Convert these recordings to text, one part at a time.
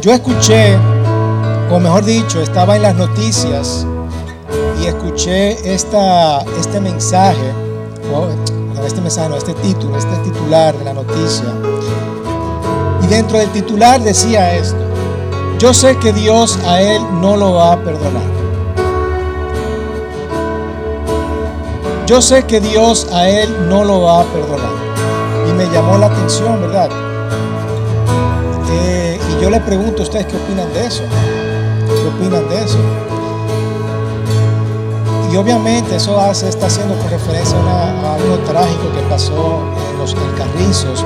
Yo escuché, o mejor dicho, estaba en las noticias y escuché este mensaje, este mensaje, no, este título, este titular de la noticia. Y dentro del titular decía esto, yo sé que Dios a él no lo va a perdonar. Yo sé que Dios a él no lo va a perdonar. Y me llamó la atención, ¿verdad? Yo le pregunto a ustedes qué opinan de eso. ¿Qué opinan de eso? Y obviamente eso hace, está haciendo con referencia a, algo trágico que pasó en los Carrizos.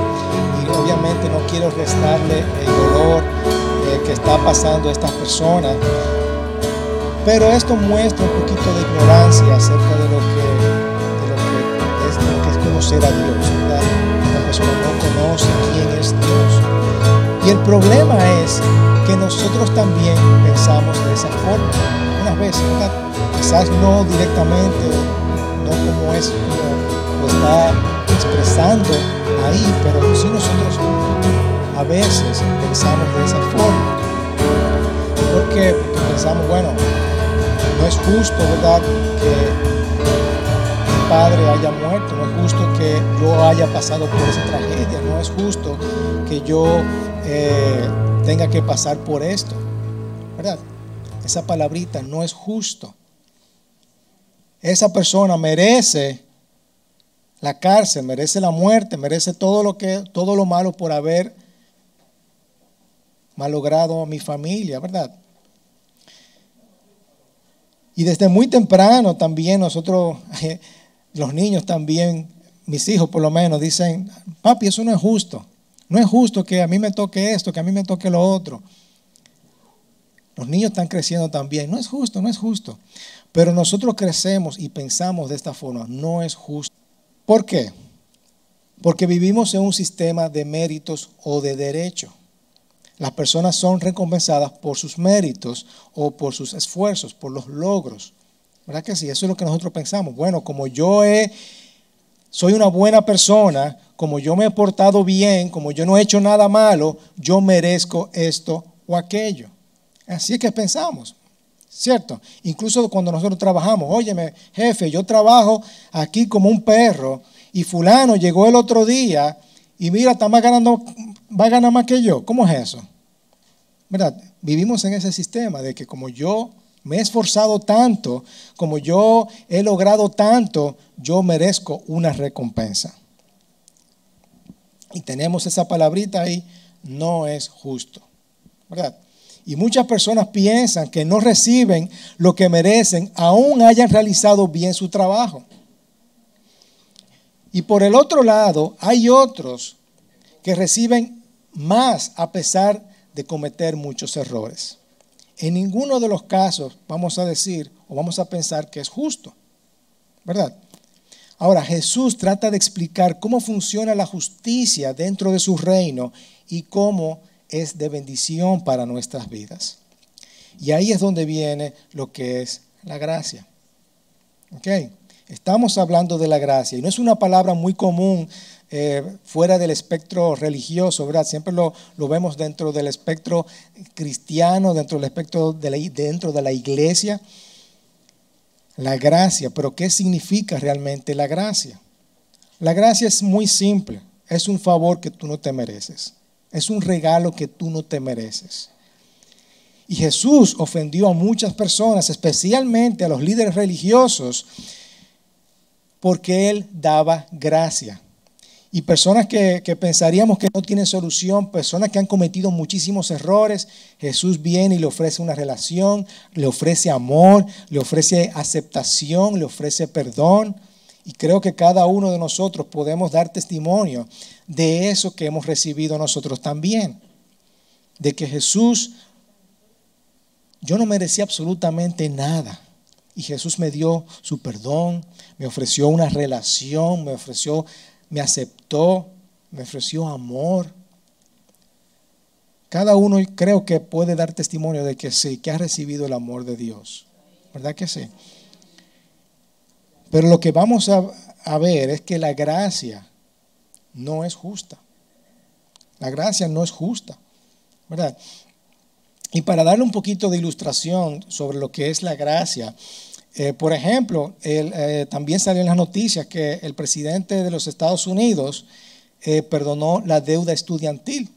Y obviamente no quiero restarle el dolor eh, que está pasando a estas personas. Pero esto muestra un poquito de ignorancia acerca de lo que conocer a Dios. La persona no conoce quién es Dios. Y el problema es que nosotros también pensamos de esa forma. Unas veces, quizás no directamente, no como es como está expresando ahí, pero sí nosotros a veces pensamos de esa forma. Porque pensamos, bueno, no es justo, ¿verdad? Que padre haya muerto, no es justo que yo haya pasado por esa tragedia, no es justo que yo eh, tenga que pasar por esto, ¿verdad? Esa palabrita no es justo. Esa persona merece la cárcel, merece la muerte, merece todo lo que todo lo malo por haber malogrado a mi familia, ¿verdad? Y desde muy temprano también nosotros los niños también, mis hijos por lo menos, dicen, papi, eso no es justo. No es justo que a mí me toque esto, que a mí me toque lo otro. Los niños están creciendo también. No es justo, no es justo. Pero nosotros crecemos y pensamos de esta forma. No es justo. ¿Por qué? Porque vivimos en un sistema de méritos o de derecho. Las personas son recompensadas por sus méritos o por sus esfuerzos, por los logros. ¿Verdad que sí? Eso es lo que nosotros pensamos. Bueno, como yo he, soy una buena persona, como yo me he portado bien, como yo no he hecho nada malo, yo merezco esto o aquello. Así es que pensamos, ¿cierto? Incluso cuando nosotros trabajamos, óyeme, jefe, yo trabajo aquí como un perro y fulano llegó el otro día y mira, está más ganando, va a ganar más que yo. ¿Cómo es eso? ¿Verdad? Vivimos en ese sistema de que como yo me he esforzado tanto, como yo he logrado tanto, yo merezco una recompensa. Y tenemos esa palabrita ahí, no es justo. ¿Verdad? Y muchas personas piensan que no reciben lo que merecen, aún hayan realizado bien su trabajo. Y por el otro lado, hay otros que reciben más a pesar de cometer muchos errores. En ninguno de los casos vamos a decir o vamos a pensar que es justo, ¿verdad? Ahora, Jesús trata de explicar cómo funciona la justicia dentro de su reino y cómo es de bendición para nuestras vidas. Y ahí es donde viene lo que es la gracia. ¿Ok? Estamos hablando de la gracia y no es una palabra muy común eh, fuera del espectro religioso, ¿verdad? Siempre lo, vemos dentro del espectro cristiano, dentro del espectro de la, dentro de la iglesia. La gracia, pero ¿qué significa realmente la gracia? La gracia es muy simple, es un favor que tú no te mereces, es un regalo que tú no te mereces. Y Jesús ofendió a muchas personas, especialmente a los líderes religiosos, porque Él daba gracia. Y personas que, pensaríamos que no tienen solución, personas que han cometido muchísimos errores, Jesús viene y le ofrece una relación, le ofrece amor, le ofrece aceptación, le ofrece perdón. Y creo que cada uno de nosotros podemos dar testimonio de eso que hemos recibido nosotros también. De que Jesús, yo no merecía absolutamente nada. Y Jesús me dio su perdón, me ofreció una relación, me ofreció me aceptó, me ofreció amor. Cada uno creo que puede dar testimonio de que sí, que ha recibido el amor de Dios. ¿Verdad que sí? Pero lo que vamos a, a ver es que la gracia no es justa. La gracia no es justa. ¿Verdad? Y para darle un poquito de ilustración sobre lo que es la gracia, eh, por ejemplo, eh, también salió en las noticias que el presidente de los Estados Unidos eh, perdonó la deuda estudiantil.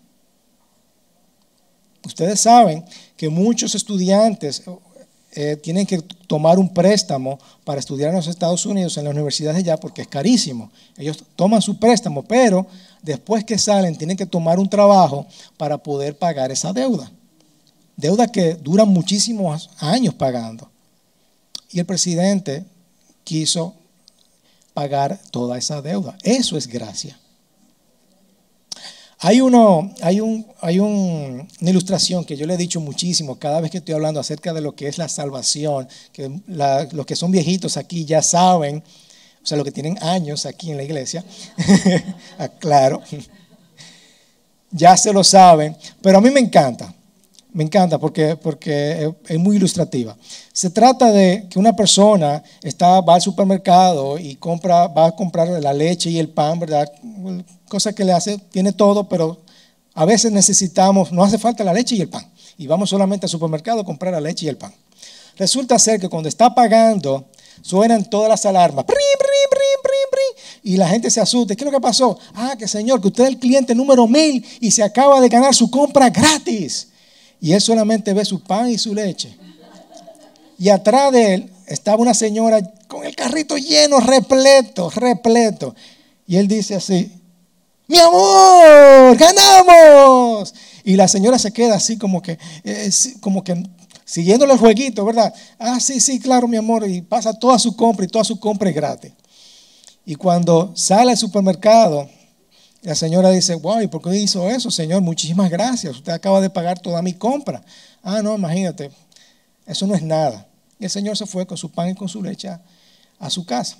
Ustedes saben que muchos estudiantes tienen que tomar un préstamo para estudiar en los Estados Unidos, en las universidades allá, porque es carísimo. Ellos toman su préstamo, pero después que salen tienen que tomar un trabajo para poder pagar esa deuda. Deuda que dura muchísimos años pagando. Y el presidente quiso pagar toda esa deuda. Eso es gracia. Hay, hay, un, hay una ilustración que yo le he dicho muchísimo cada vez que estoy hablando acerca de lo que es la salvación, que los que son viejitos aquí ya saben, o sea, los que tienen años aquí en la iglesia, ah, claro, ya se lo saben, pero a mí me encanta. Me encanta porque, porque es muy ilustrativa. Se trata de que una persona está, va al supermercado y compra, va a comprar la leche y el pan, ¿verdad? Cosa que le hace, tiene todo, pero a veces necesitamos, no hace falta la leche y el pan. Y vamos solamente al supermercado a comprar la leche y el pan. Resulta ser que cuando está pagando, suenan todas las alarmas. y la gente se asusta. ¿Qué es lo que pasó? Ah, que señor, que usted es el cliente número mil y se acaba de ganar su compra gratis y él solamente ve su pan y su leche. Y atrás de él estaba una señora con el carrito lleno, repleto, repleto. Y él dice así, mi amor, ganamos. Y la señora se queda así como que, eh, como que siguiéndole el jueguito, ¿verdad? Ah, sí, sí, claro, mi amor. Y pasa toda su compra y toda su compra es gratis. Y cuando sale al supermercado, la señora dice, wow, ¿y por qué hizo eso, señor? Muchísimas gracias. Usted acaba de pagar toda mi compra. Ah, no, imagínate, eso no es nada. Y el señor se fue con su pan y con su leche a, su casa.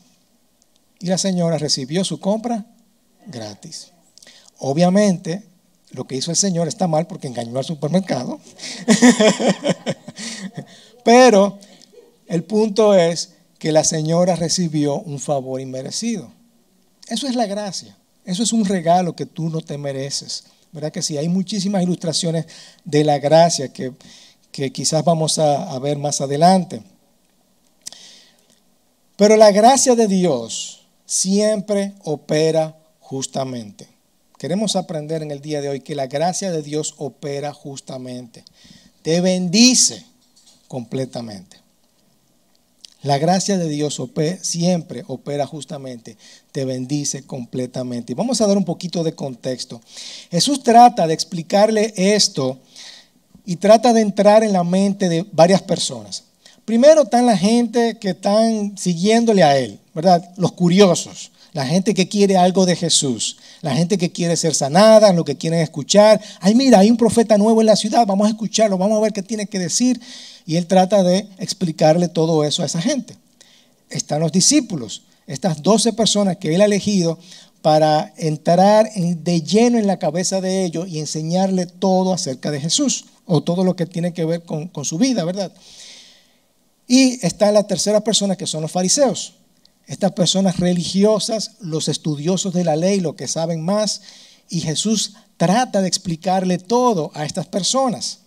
Y la señora recibió su compra gratis. Obviamente, lo que hizo el señor está mal porque engañó al supermercado. Pero el punto es que la señora recibió un favor inmerecido. Eso es la gracia. Eso es un regalo que tú no te mereces. ¿Verdad que sí? Hay muchísimas ilustraciones de la gracia que, quizás vamos a, a ver más adelante. Pero la gracia de Dios siempre opera justamente. Queremos aprender en el día de hoy que la gracia de Dios opera justamente. Te bendice completamente. La gracia de Dios siempre opera justamente, te bendice completamente. Y vamos a dar un poquito de contexto. Jesús trata de explicarle esto y trata de entrar en la mente de varias personas. Primero están la gente que están siguiéndole a él, ¿verdad? Los curiosos, la gente que quiere algo de Jesús, la gente que quiere ser sanada, lo que quieren escuchar. Ay, mira, hay un profeta nuevo en la ciudad, vamos a escucharlo, vamos a ver qué tiene que decir. Y él trata de explicarle todo eso a esa gente. Están los discípulos, estas 12 personas que él ha elegido para entrar de lleno en la cabeza de ellos y enseñarle todo acerca de Jesús o todo lo que tiene que ver con, su vida, ¿verdad? Y está la tercera persona que son los fariseos. Estas personas religiosas, los estudiosos de la ley, los que saben más, y Jesús trata de explicarle todo a estas personas.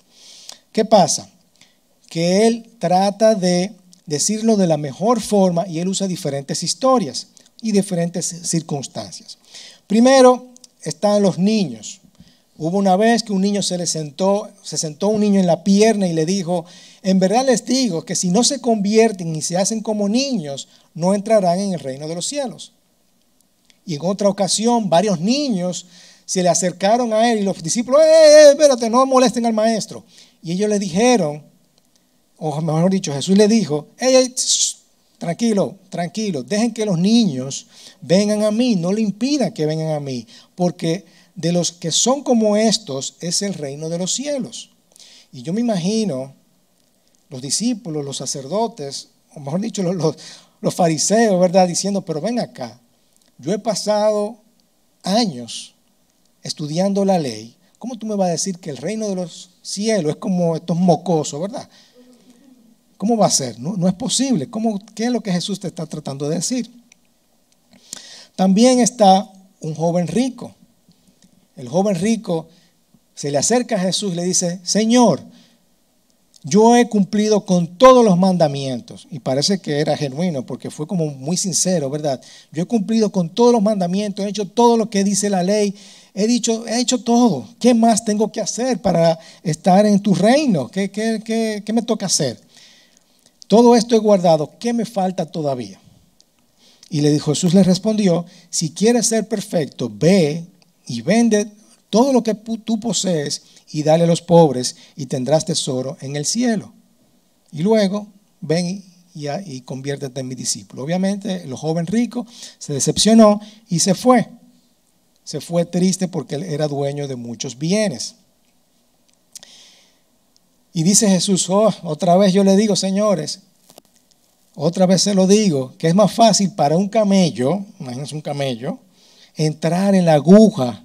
¿Qué pasa? Que él trata de decirlo de la mejor forma y él usa diferentes historias y diferentes circunstancias. Primero están los niños. Hubo una vez que un niño se le sentó, se sentó un niño en la pierna y le dijo, en verdad les digo que si no se convierten y se hacen como niños, no entrarán en el reino de los cielos. Y en otra ocasión, varios niños se le acercaron a él y los discípulos, eh, eh espérate, no molesten al maestro. Y ellos le dijeron, o mejor dicho, Jesús le dijo, tranquilo, tranquilo, dejen que los niños vengan a mí, no le impidan que vengan a mí, porque de los que son como estos es el reino de los cielos. Y yo me imagino los discípulos, los sacerdotes, o mejor dicho, los, los fariseos, ¿verdad? Diciendo, pero ven acá, yo he pasado años estudiando la ley, ¿cómo tú me vas a decir que el reino de los cielos es como estos mocosos, ¿verdad? ¿Cómo va a ser? No, es posible. ¿Cómo, ¿Qué es lo que Jesús te está tratando de decir? También está un joven rico. El joven rico se le acerca a Jesús y le dice, Señor, yo he cumplido con todos los mandamientos. Y parece que era genuino porque fue como muy sincero, ¿verdad? Yo he cumplido con todos los mandamientos, he hecho todo lo que dice la ley, he dicho, he hecho todo. ¿Qué más tengo que hacer para estar en tu reino? ¿Qué, qué, qué, qué me toca hacer? Todo esto he guardado, ¿qué me falta todavía? Y le dijo, Jesús le respondió, si quieres ser perfecto, ve y vende todo lo que tú posees y dale a los pobres y tendrás tesoro en el cielo. Y luego ven y, y, conviértete en mi discípulo. Obviamente el joven rico se decepcionó y se fue. Se fue triste porque él era dueño de muchos bienes. Y dice Jesús, oh, otra vez yo le digo, señores, otra vez se lo digo, que es más fácil para un camello, imagínense un camello, entrar en la aguja,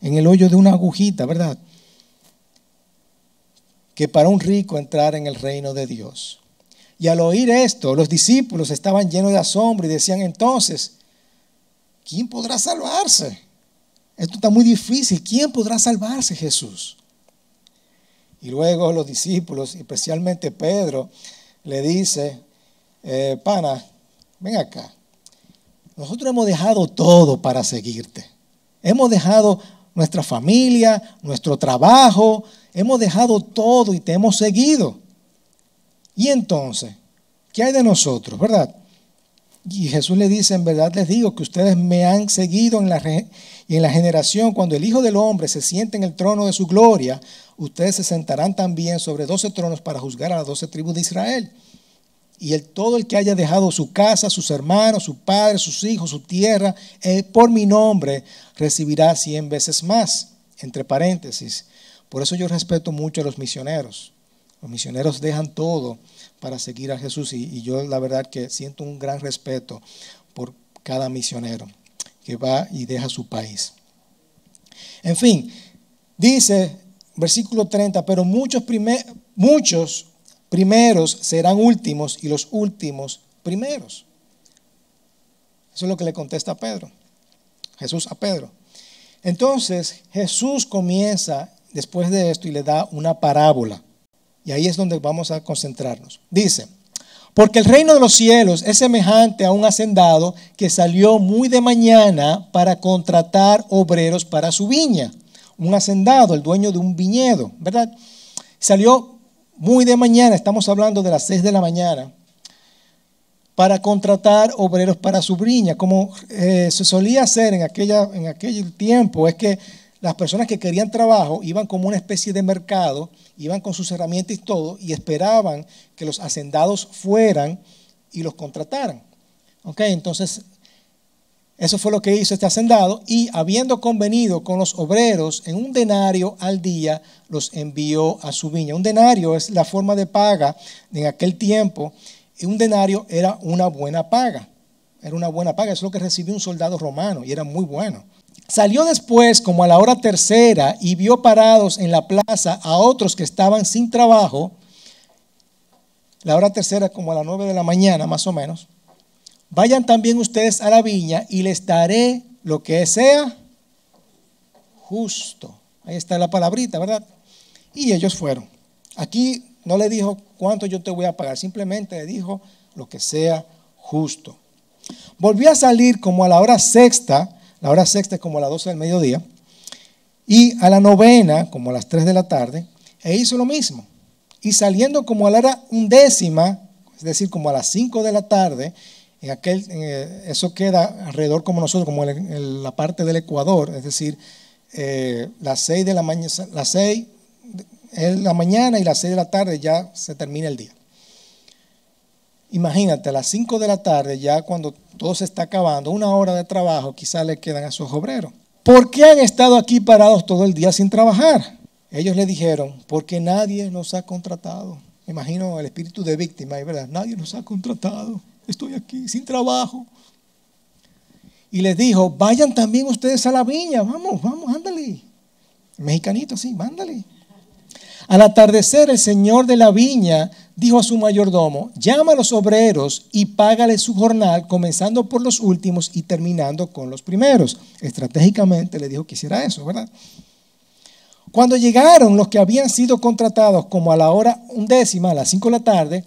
en el hoyo de una agujita, ¿verdad? Que para un rico entrar en el reino de Dios. Y al oír esto, los discípulos estaban llenos de asombro y decían entonces, ¿quién podrá salvarse? Esto está muy difícil. ¿Quién podrá salvarse, Jesús? Y luego los discípulos, especialmente Pedro, le dice, eh, pana, ven acá. Nosotros hemos dejado todo para seguirte. Hemos dejado nuestra familia, nuestro trabajo, hemos dejado todo y te hemos seguido. Y entonces, ¿qué hay de nosotros, verdad? Y Jesús le dice, en verdad les digo que ustedes me han seguido en la, en la generación, cuando el Hijo del Hombre se siente en el trono de su gloria, ustedes se sentarán también sobre doce tronos para juzgar a las doce tribus de Israel. Y el, todo el que haya dejado su casa, sus hermanos, su padre, sus hijos, su tierra, eh, por mi nombre, recibirá cien veces más. Entre paréntesis. Por eso yo respeto mucho a los misioneros. Los misioneros dejan todo para seguir a Jesús y, yo la verdad que siento un gran respeto por cada misionero que va y deja su país. En fin, dice versículo 30, pero muchos, primer, muchos primeros serán últimos y los últimos primeros. Eso es lo que le contesta Pedro. Jesús a Pedro. Entonces Jesús comienza después de esto y le da una parábola. Y ahí es donde vamos a concentrarnos. Dice, porque el reino de los cielos es semejante a un hacendado que salió muy de mañana para contratar obreros para su viña. Un hacendado, el dueño de un viñedo, ¿verdad? Salió muy de mañana, estamos hablando de las 6 de la mañana, para contratar obreros para su viña. Como eh, se solía hacer en, aquella, en aquel tiempo, es que las personas que querían trabajo iban como una especie de mercado, iban con sus herramientas y todo, y esperaban que los hacendados fueran y los contrataran. ¿Ok? Entonces eso fue lo que hizo este hacendado y habiendo convenido con los obreros en un denario al día, los envió a su viña. Un denario es la forma de paga en aquel tiempo y un denario era una buena paga. Era una buena paga, es lo que recibió un soldado romano y era muy bueno. Salió después como a la hora tercera y vio parados en la plaza a otros que estaban sin trabajo. La hora tercera como a las nueve de la mañana más o menos vayan también ustedes a la viña y les daré lo que sea justo. Ahí está la palabrita, ¿verdad? Y ellos fueron. Aquí no le dijo cuánto yo te voy a pagar, simplemente le dijo lo que sea justo. Volvió a salir como a la hora sexta, la hora sexta es como a las 12 del mediodía, y a la novena, como las 3 de la tarde, e hizo lo mismo. Y saliendo como a la hora undécima, es decir, como a las 5 de la tarde, en aquel, eh, eso queda alrededor como nosotros, como en, la parte del Ecuador, es decir, eh, las 6 de la mañana, las 6 en la mañana y las 6 de la tarde ya se termina el día. Imagínate, a las 5 de la tarde, ya cuando todo se está acabando, una hora de trabajo quizás le quedan a esos obreros. ¿Por qué han estado aquí parados todo el día sin trabajar? Ellos le dijeron, porque nadie nos ha contratado. Imagino el espíritu de víctima, ¿verdad? Nadie nos ha contratado estoy aquí sin trabajo. Y les dijo, vayan también ustedes a la viña, vamos, vamos, ándale. mexicanito, sí, mándale. Al atardecer, el señor de la viña dijo a su mayordomo, llama a los obreros y págale su jornal, comenzando por los últimos y terminando con los primeros. Estratégicamente le dijo que hiciera eso, ¿verdad? Cuando llegaron los que habían sido contratados como a la hora undécima, a las cinco de la tarde,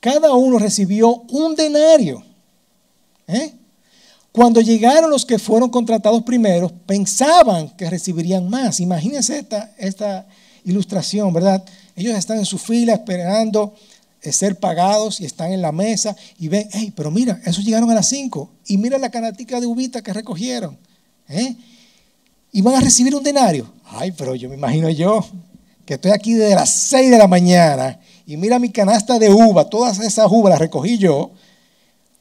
cada uno recibió un denario. ¿Eh? Cuando llegaron los que fueron contratados primero, pensaban que recibirían más. Imagínense esta, esta ilustración, ¿verdad? Ellos están en su fila esperando eh, ser pagados y están en la mesa y ven, hey, pero mira, esos llegaron a las 5 y mira la canatica de uvita que recogieron. ¿eh? Y van a recibir un denario. Ay, pero yo me imagino yo que estoy aquí desde las 6 de la mañana y mira mi canasta de uva, todas esas uvas las recogí yo.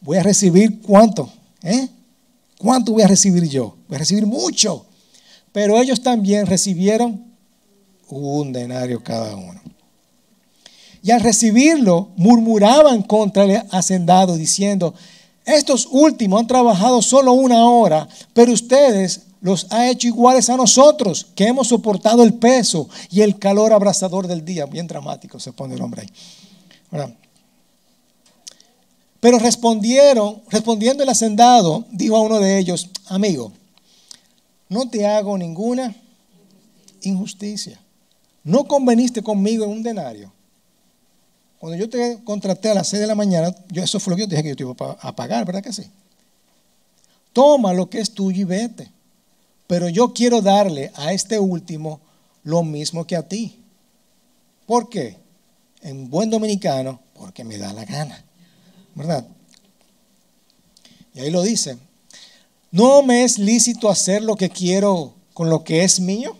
Voy a recibir cuánto? ¿Eh? ¿Cuánto voy a recibir yo? Voy a recibir mucho. Pero ellos también recibieron un denario cada uno. Y al recibirlo, murmuraban contra el hacendado diciendo, estos últimos han trabajado solo una hora, pero ustedes los ha hecho iguales a nosotros, que hemos soportado el peso y el calor abrasador del día. Bien dramático se pone el hombre ahí. Pero respondieron, respondiendo el hacendado, dijo a uno de ellos, amigo, no te hago ninguna injusticia. No conveniste conmigo en un denario. Cuando yo te contraté a las 6 de la mañana, yo, eso fue lo que yo dije que yo te iba a pagar, ¿verdad que sí? Toma lo que es tuyo y vete. Pero yo quiero darle a este último lo mismo que a ti. ¿Por qué? En buen dominicano, porque me da la gana. ¿Verdad? Y ahí lo dice. ¿No me es lícito hacer lo que quiero con lo que es mío?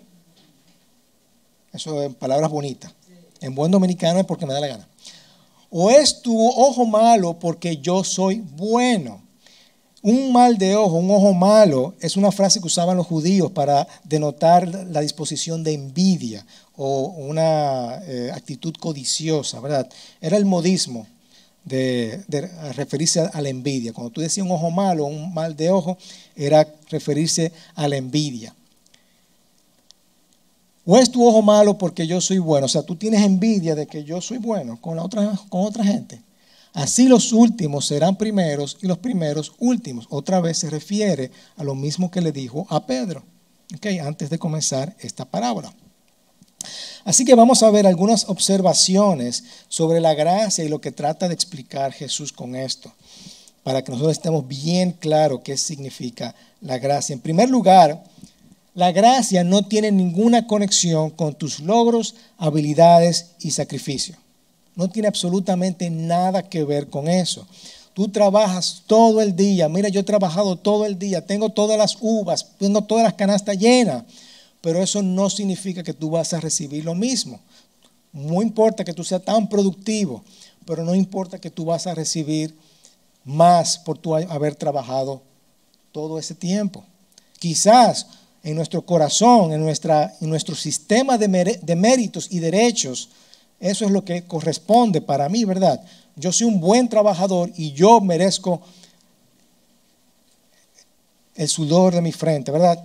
Eso en palabras bonitas. En buen dominicano es porque me da la gana. ¿O es tu ojo malo porque yo soy bueno? Un mal de ojo, un ojo malo, es una frase que usaban los judíos para denotar la disposición de envidia o una eh, actitud codiciosa, ¿verdad? Era el modismo de, referirse a, la envidia. Cuando tú decías un ojo malo, un mal de ojo, era referirse a la envidia. ¿O es tu ojo malo porque yo soy bueno? O sea, tú tienes envidia de que yo soy bueno con, la otra, con otra gente. Así los últimos serán primeros y los primeros últimos. Otra vez se refiere a lo mismo que le dijo a Pedro, okay, antes de comenzar esta parábola. Así que vamos a ver algunas observaciones sobre la gracia y lo que trata de explicar Jesús con esto, para que nosotros estemos bien claros qué significa la gracia. En primer lugar, la gracia no tiene ninguna conexión con tus logros, habilidades y sacrificio. No tiene absolutamente nada que ver con eso. Tú trabajas todo el día. Mira, yo he trabajado todo el día. Tengo todas las uvas, tengo todas las canastas llenas. Pero eso no significa que tú vas a recibir lo mismo. No importa que tú seas tan productivo, pero no importa que tú vas a recibir más por tu haber trabajado todo ese tiempo. Quizás en nuestro corazón, en, nuestra, en nuestro sistema de, méritos y derechos, eso es lo que corresponde para mí, ¿verdad? Yo soy un buen trabajador y yo merezco el sudor de mi frente, ¿verdad?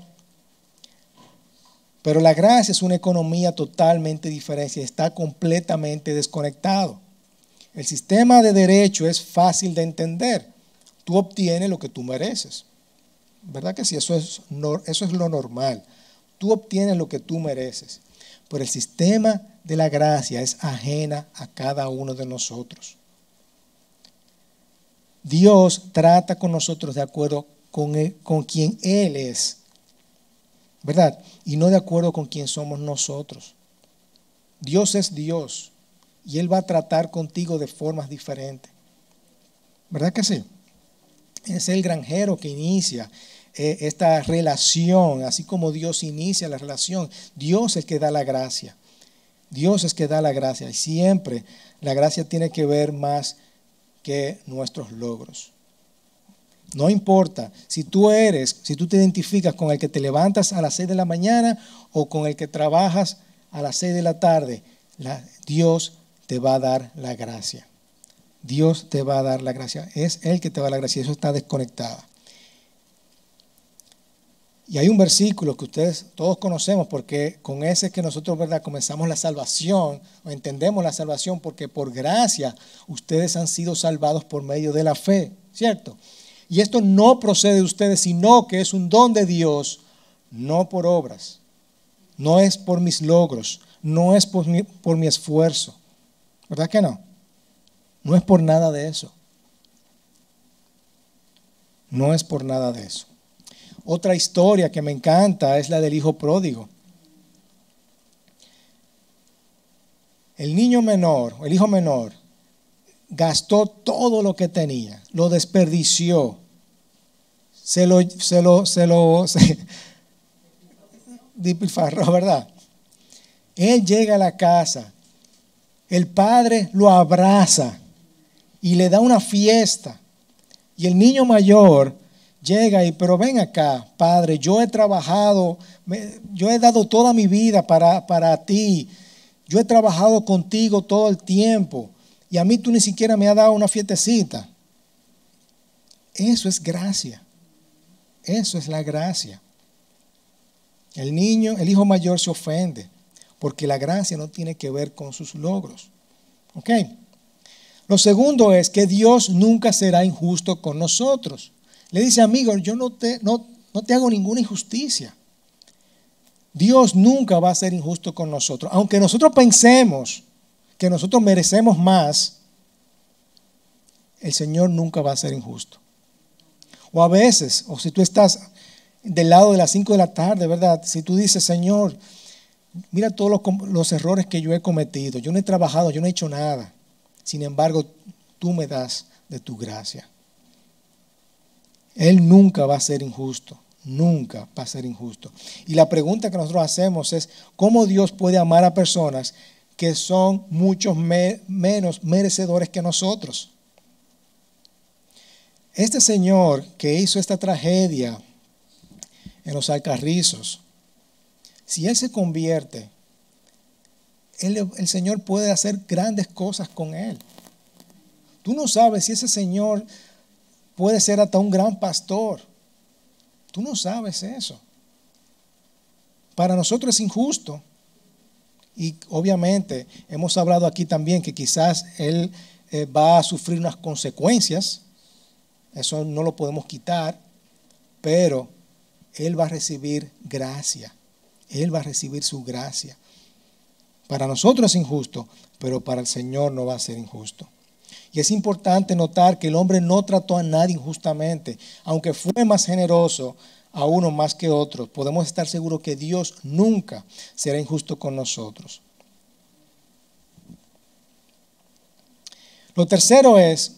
Pero la gracia es una economía totalmente diferente, está completamente desconectado. El sistema de derecho es fácil de entender. Tú obtienes lo que tú mereces. ¿Verdad que sí? Eso es, eso es lo normal. Tú obtienes lo que tú mereces. Pero el sistema de la gracia es ajena a cada uno de nosotros. Dios trata con nosotros de acuerdo con, con quien Él es, ¿verdad? Y no de acuerdo con quien somos nosotros. Dios es Dios y Él va a tratar contigo de formas diferentes. ¿Verdad que sí? Es el granjero que inicia eh, esta relación, así como Dios inicia la relación. Dios es el que da la gracia. Dios es que da la gracia y siempre la gracia tiene que ver más que nuestros logros. No importa si tú eres, si tú te identificas con el que te levantas a las 6 de la mañana o con el que trabajas a las 6 de la tarde, Dios te va a dar la gracia. Dios te va a dar la gracia. Es Él que te va a dar la gracia. Eso está desconectado. Y hay un versículo que ustedes todos conocemos porque con ese es que nosotros, ¿verdad? Comenzamos la salvación o entendemos la salvación porque por gracia ustedes han sido salvados por medio de la fe, ¿cierto? Y esto no procede de ustedes, sino que es un don de Dios, no por obras, no es por mis logros, no es por mi, por mi esfuerzo. ¿Verdad que no? No es por nada de eso. No es por nada de eso. Otra historia que me encanta es la del hijo pródigo. El niño menor, el hijo menor, gastó todo lo que tenía, lo desperdició, se lo, se lo, se lo, se, ¿verdad? Él llega a la casa, el padre lo abraza y le da una fiesta. Y el niño mayor llega y, pero ven acá, padre, yo he trabajado, yo he dado toda mi vida para, para ti, yo he trabajado contigo todo el tiempo y a mí tú ni siquiera me has dado una fiestecita. Eso es gracia. Eso es la gracia. El niño, el hijo mayor se ofende porque la gracia no tiene que ver con sus logros. ¿Ok? Lo segundo es que Dios nunca será injusto con nosotros. Le dice, amigo, yo no te, no, no te hago ninguna injusticia. Dios nunca va a ser injusto con nosotros. Aunque nosotros pensemos que nosotros merecemos más, el Señor nunca va a ser injusto. O a veces, o si tú estás del lado de las 5 de la tarde, ¿verdad? Si tú dices, Señor, Mira todos los, errores que yo he cometido. Yo no he trabajado, yo no he hecho nada. Sin embargo, tú me das de tu gracia. Él nunca va a ser injusto. Nunca va a ser injusto. Y la pregunta que nosotros hacemos es, ¿cómo Dios puede amar a personas que son muchos menos merecedores que nosotros? Este señor que hizo esta tragedia en los alcarrizos, si Él se convierte, el Señor puede hacer grandes cosas con Él. Tú no sabes si ese Señor puede ser hasta un gran pastor. Tú no sabes eso. Para nosotros es injusto. Y obviamente hemos hablado aquí también que quizás Él eh, va a sufrir unas consecuencias. Eso no lo podemos quitar. Pero Él va a recibir gracia. Él va a recibir su gracia. Para nosotros es injusto, pero para el Señor no va a ser injusto. Y es importante notar que el hombre no trató a nadie injustamente, aunque fue más generoso a uno más que otro. Podemos estar seguros que Dios nunca será injusto con nosotros. Lo tercero es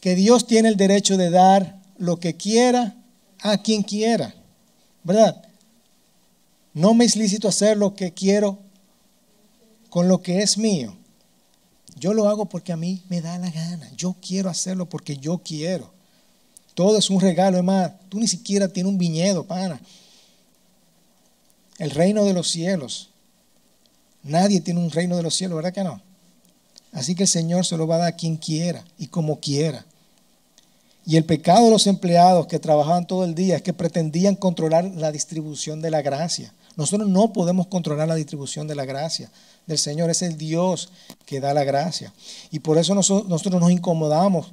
que Dios tiene el derecho de dar lo que quiera a quien quiera, ¿verdad? No me es lícito hacer lo que quiero con lo que es mío. Yo lo hago porque a mí me da la gana. Yo quiero hacerlo porque yo quiero. Todo es un regalo, más, tú ni siquiera tienes un viñedo, pana. El reino de los cielos. Nadie tiene un reino de los cielos, ¿verdad que no? Así que el Señor se lo va a dar a quien quiera y como quiera. Y el pecado de los empleados que trabajaban todo el día es que pretendían controlar la distribución de la gracia. Nosotros no podemos controlar la distribución de la gracia del Señor. Es el Dios que da la gracia. Y por eso nosotros, nos incomodamos,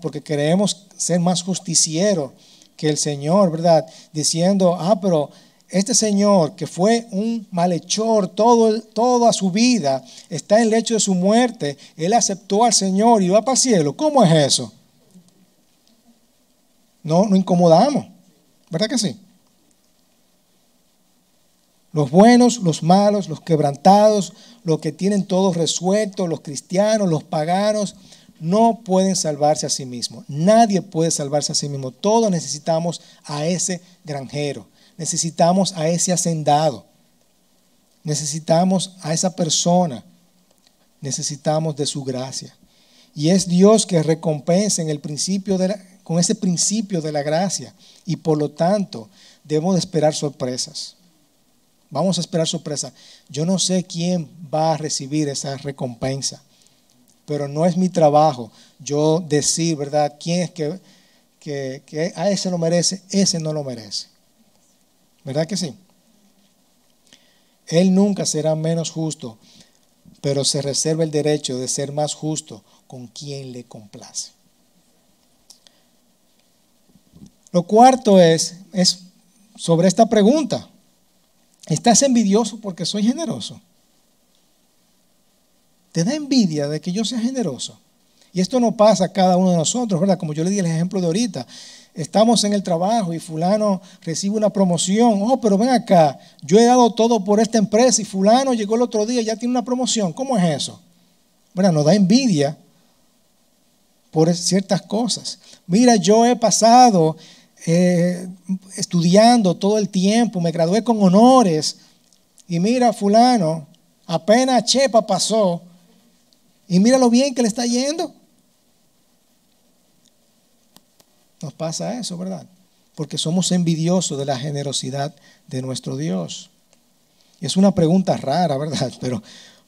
porque queremos ser más justicieros que el Señor, ¿verdad? Diciendo, ah, pero este Señor que fue un malhechor todo, toda su vida, está en el lecho de su muerte, Él aceptó al Señor y va para el cielo. ¿Cómo es eso? No, nos incomodamos, ¿verdad que sí? Los buenos, los malos, los quebrantados, los que tienen todo resuelto, los cristianos, los paganos, no pueden salvarse a sí mismos. Nadie puede salvarse a sí mismo. Todos necesitamos a ese granjero. Necesitamos a ese hacendado. Necesitamos a esa persona. Necesitamos de su gracia. Y es Dios que recompensa en el principio de con ese principio de la gracia. Y por lo tanto, debemos de esperar sorpresas. Vamos a esperar sorpresa. Yo no sé quién va a recibir esa recompensa, pero no es mi trabajo yo decir, ¿verdad? ¿Quién es que, que, a ese lo merece, ese no lo merece? ¿Verdad que sí? Él nunca será menos justo, pero se reserva el derecho de ser más justo con quien le complace. Lo cuarto es, es sobre esta pregunta. ¿Estás envidioso porque soy generoso? ¿Te da envidia de que yo sea generoso? Y esto no pasa a cada uno de nosotros, ¿verdad? Como yo le di el ejemplo de ahorita. Estamos en el trabajo y fulano recibe una promoción. Oh, pero ven acá, yo he dado todo por esta empresa y fulano llegó el otro día y ya tiene una promoción. ¿Cómo es eso? Bueno, nos da envidia por ciertas cosas. Mira, yo he pasado eh, estudiando todo el tiempo, me gradué con honores y mira, fulano, apenas Chepa pasó y mira lo bien que le está yendo. Nos pasa eso, ¿verdad? Porque somos envidiosos de la generosidad de nuestro Dios. Es una pregunta rara, ¿verdad? Pero,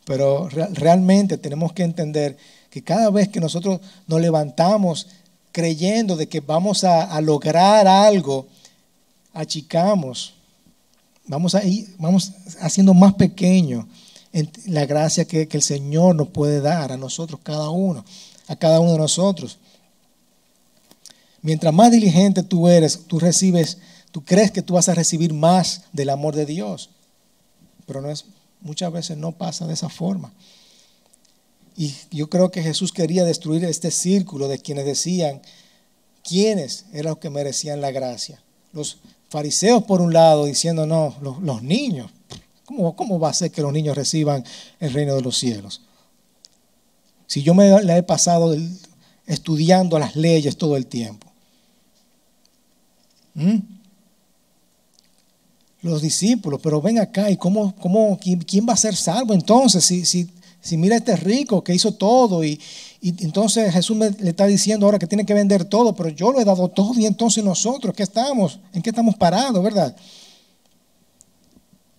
pero realmente tenemos que entender que cada vez que nosotros nos levantamos creyendo de que vamos a, lograr algo, achicamos, vamos, a ir, vamos haciendo más pequeño la gracia que, que el Señor nos puede dar a nosotros, cada uno, a cada uno de nosotros. Mientras más diligente tú eres, tú recibes, tú crees que tú vas a recibir más del amor de Dios. Pero no es, muchas veces no pasa de esa forma. Y yo creo que Jesús quería destruir este círculo de quienes decían quiénes eran los que merecían la gracia. Los fariseos por un lado diciendo, no, los, niños. ¿Cómo, ¿Cómo, va a ser que los niños reciban el reino de los cielos? Si yo me la he pasado estudiando las leyes todo el tiempo. Los discípulos, pero ven acá, ¿y cómo, cómo, quién, va a ser salvo entonces? Si, si mira este rico que hizo todo y, entonces Jesús le está diciendo ahora que tiene que vender todo, pero yo lo he dado todo y entonces nosotros, ¿qué estamos? ¿En qué estamos parados, verdad?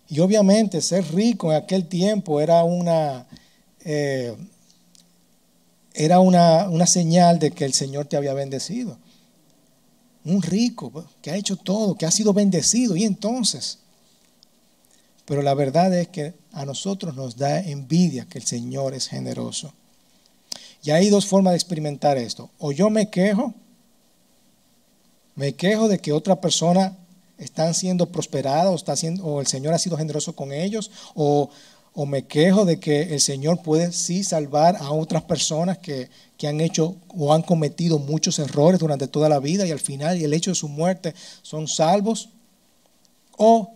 Y obviamente ser rico en aquel tiempo era una, eh, era una, una señal de que el Señor te había bendecido un rico que ha hecho todo, que ha sido bendecido. Y entonces, pero la verdad es que a nosotros nos da envidia que el Señor es generoso. Y hay dos formas de experimentar esto. O yo me quejo, me quejo de que otra persona están siendo prosperada o, está siendo, o el Señor ha sido generoso con ellos, o, o me quejo de que el Señor puede sí salvar a otras personas que, que han hecho o han cometido muchos errores durante toda la vida y al final y el hecho de su muerte son salvos, o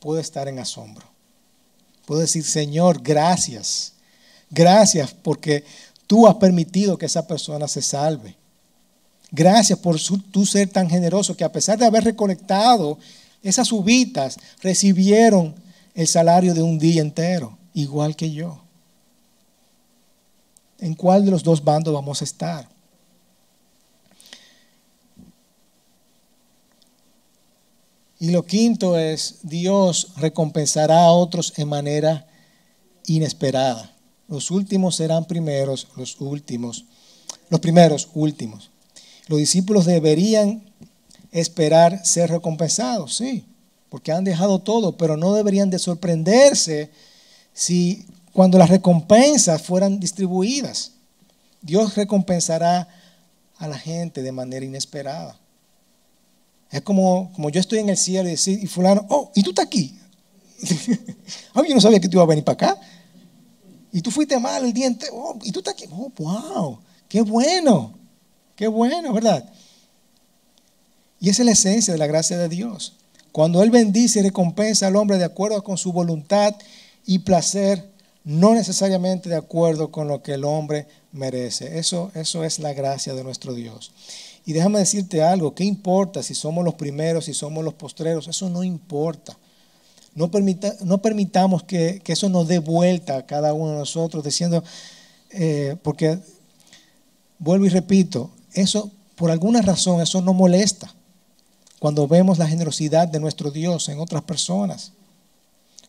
puede estar en asombro. Puedo decir, Señor, gracias, gracias porque tú has permitido que esa persona se salve. Gracias por su, ser tan generoso que a pesar de haber recolectado esas uvitas, recibieron el salario de un día entero, igual que yo. ¿En cuál de los dos bandos vamos a estar? Y lo quinto es, Dios recompensará a otros en manera inesperada. Los últimos serán primeros, los últimos, los primeros últimos. Los discípulos deberían esperar ser recompensados, sí, porque han dejado todo, pero no deberían de sorprenderse si cuando las recompensas fueran distribuidas. Dios recompensará a la gente de manera inesperada. Es como, como yo estoy en el cielo y decir, y fulano, oh, y tú estás aquí. oh, yo no sabía que tú ibas a venir para acá. Y tú fuiste mal el diente, oh, y tú estás aquí. Oh, wow, qué bueno, qué bueno, ¿verdad? Y esa es la esencia de la gracia de Dios. Cuando Él bendice y recompensa al hombre de acuerdo con su voluntad y placer, no necesariamente de acuerdo con lo que el hombre merece. Eso, eso es la gracia de nuestro Dios. Y déjame decirte algo, ¿qué importa si somos los primeros, si somos los postreros? Eso no importa. No, permita, no permitamos que, eso nos dé vuelta a cada uno de nosotros, diciendo, eh, porque, vuelvo y repito, eso, por alguna razón, eso no molesta cuando vemos la generosidad de nuestro Dios en otras personas.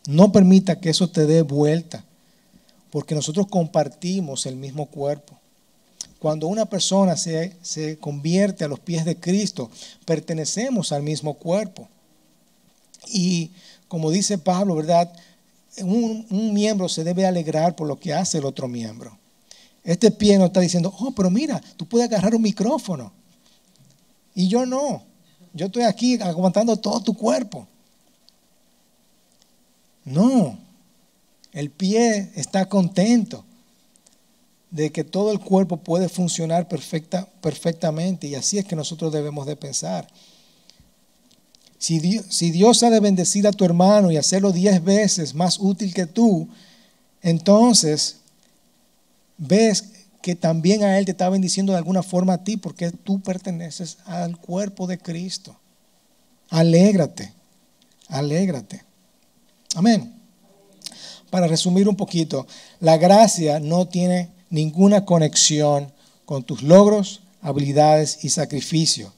No permita que eso te dé vuelta, porque nosotros compartimos el mismo cuerpo. Cuando una persona se, convierte a los pies de Cristo, pertenecemos al mismo cuerpo. Y como dice Pablo, ¿verdad? Un, un, miembro se debe alegrar por lo que hace el otro miembro. Este pie no está diciendo, oh, pero mira, tú puedes agarrar un micrófono. Y yo no. Yo estoy aquí aguantando todo tu cuerpo. No, el pie está contento de que todo el cuerpo puede funcionar perfecta, perfectamente y así es que nosotros debemos de pensar. Si Dios, si Dios ha de bendecir a tu hermano y hacerlo diez veces más útil que tú, entonces ves que también a Él te está bendiciendo de alguna forma a ti porque tú perteneces al cuerpo de Cristo. Alégrate, alégrate. Amén. Para resumir un poquito, la gracia no tiene ninguna conexión con tus logros, habilidades y sacrificio.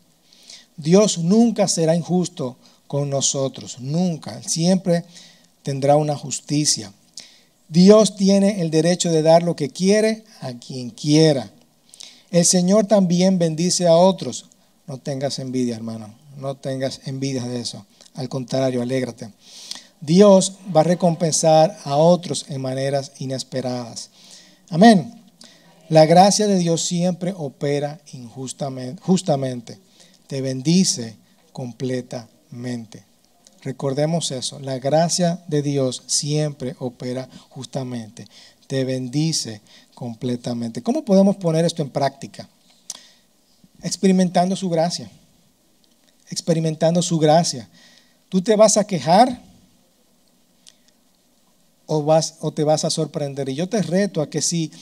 Dios nunca será injusto con nosotros, nunca. Siempre tendrá una justicia. Dios tiene el derecho de dar lo que quiere a quien quiera. El Señor también bendice a otros. No tengas envidia, hermano. No tengas envidia de eso. Al contrario, alégrate. Dios va a recompensar a otros en maneras inesperadas. Amén. La gracia de Dios siempre opera injustamente, justamente. Te bendice completamente. Recordemos eso, la gracia de Dios siempre opera justamente, te bendice completamente. ¿Cómo podemos poner esto en práctica? Experimentando su gracia, experimentando su gracia. ¿Tú te vas a quejar o, vas, o te vas a sorprender? Y yo te reto a que si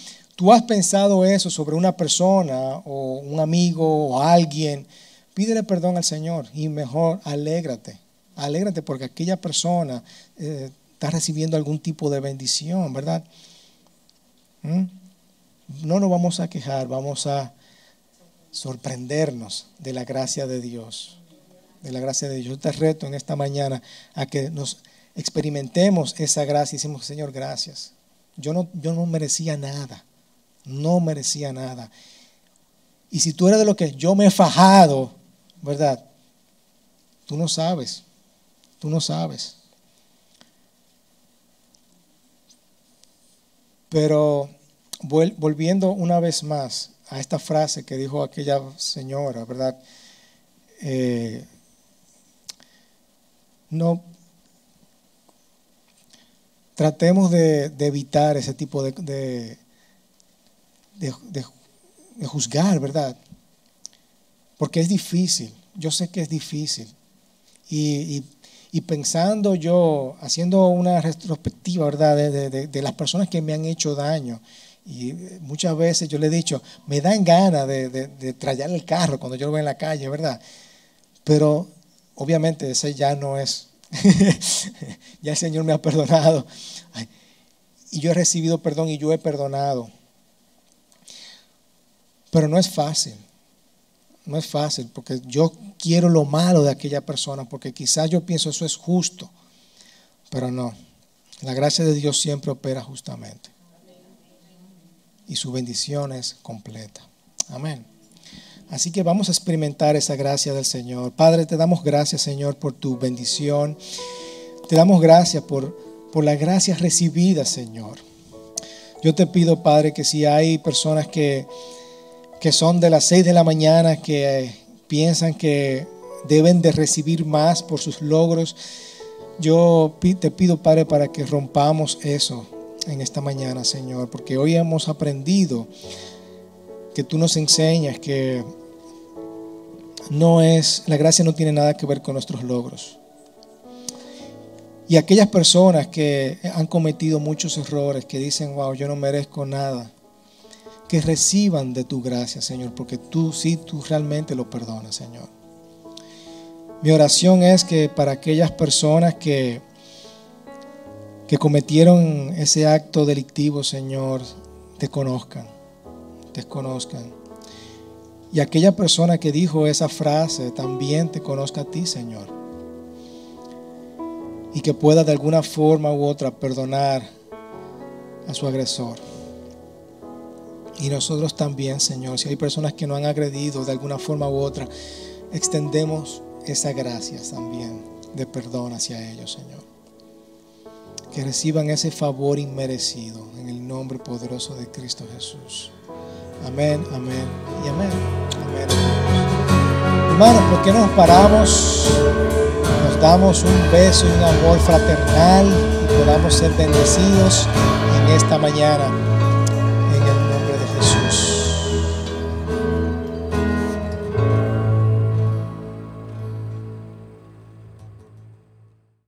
tú has pensado eso sobre una persona o un amigo o alguien, pídele perdón al Señor y mejor alégrate alégrate porque aquella persona eh, está recibiendo algún tipo de bendición, ¿verdad? ¿Mm? No nos vamos a quejar, vamos a sorprendernos de la gracia de Dios. De la gracia de Dios. Yo te reto en esta mañana a que nos experimentemos esa gracia y decimos, Señor, gracias. Yo no, yo no merecía nada. No merecía nada. Y si tú eres de lo que yo me he fajado, ¿verdad? Tú no sabes. Tú no sabes. Pero volviendo una vez más a esta frase que dijo aquella señora, ¿verdad? Eh, no tratemos de, evitar ese tipo de, de, juzgar, ¿verdad? Porque es difícil, yo sé que es difícil. y y pensando yo, haciendo una retrospectiva, ¿verdad?, de, las personas que me han hecho daño. Y muchas veces yo le he dicho, me dan ganas de, de, trayarle el carro cuando yo lo veo en la calle, ¿verdad? Pero obviamente ese ya no es, ya el Señor me ha perdonado. y yo he recibido perdón y yo he perdonado. Pero no es fácil. No es fácil porque yo quiero lo malo de aquella persona porque quizás yo pienso eso es justo, pero no. La gracia de Dios siempre opera justamente. Y su bendición es completa. Amén. Así que vamos a experimentar esa gracia del Señor. Padre, te damos gracias, Señor, por tu bendición. Te damos gracias por, por la gracia recibida, Señor. Yo te pido, Padre, que si hay personas que que son de las 6 de la mañana, que piensan que deben de recibir más por sus logros. Yo te pido, Padre, para que rompamos eso en esta mañana, Señor, porque hoy hemos aprendido que tú nos enseñas que no es, la gracia no tiene nada que ver con nuestros logros. Y aquellas personas que han cometido muchos errores, que dicen, wow, yo no merezco nada, que reciban de tu gracia, Señor, porque tú sí, tú realmente lo perdonas, Señor. Mi oración es que para aquellas personas que, que cometieron ese acto delictivo, Señor, te conozcan, te conozcan. Y aquella persona que dijo esa frase también te conozca a ti, Señor. Y que pueda de alguna forma u otra perdonar a su agresor. Y nosotros también, Señor, si hay personas que nos han agredido de alguna forma u otra, extendemos esa gracia también de perdón hacia ellos, Señor. Que reciban ese favor inmerecido en el nombre poderoso de Cristo Jesús. Amén, amén y amén. Amén. Hermanos, ¿por qué nos paramos? damos un beso y un amor fraternal y podamos ser bendecidos en esta mañana.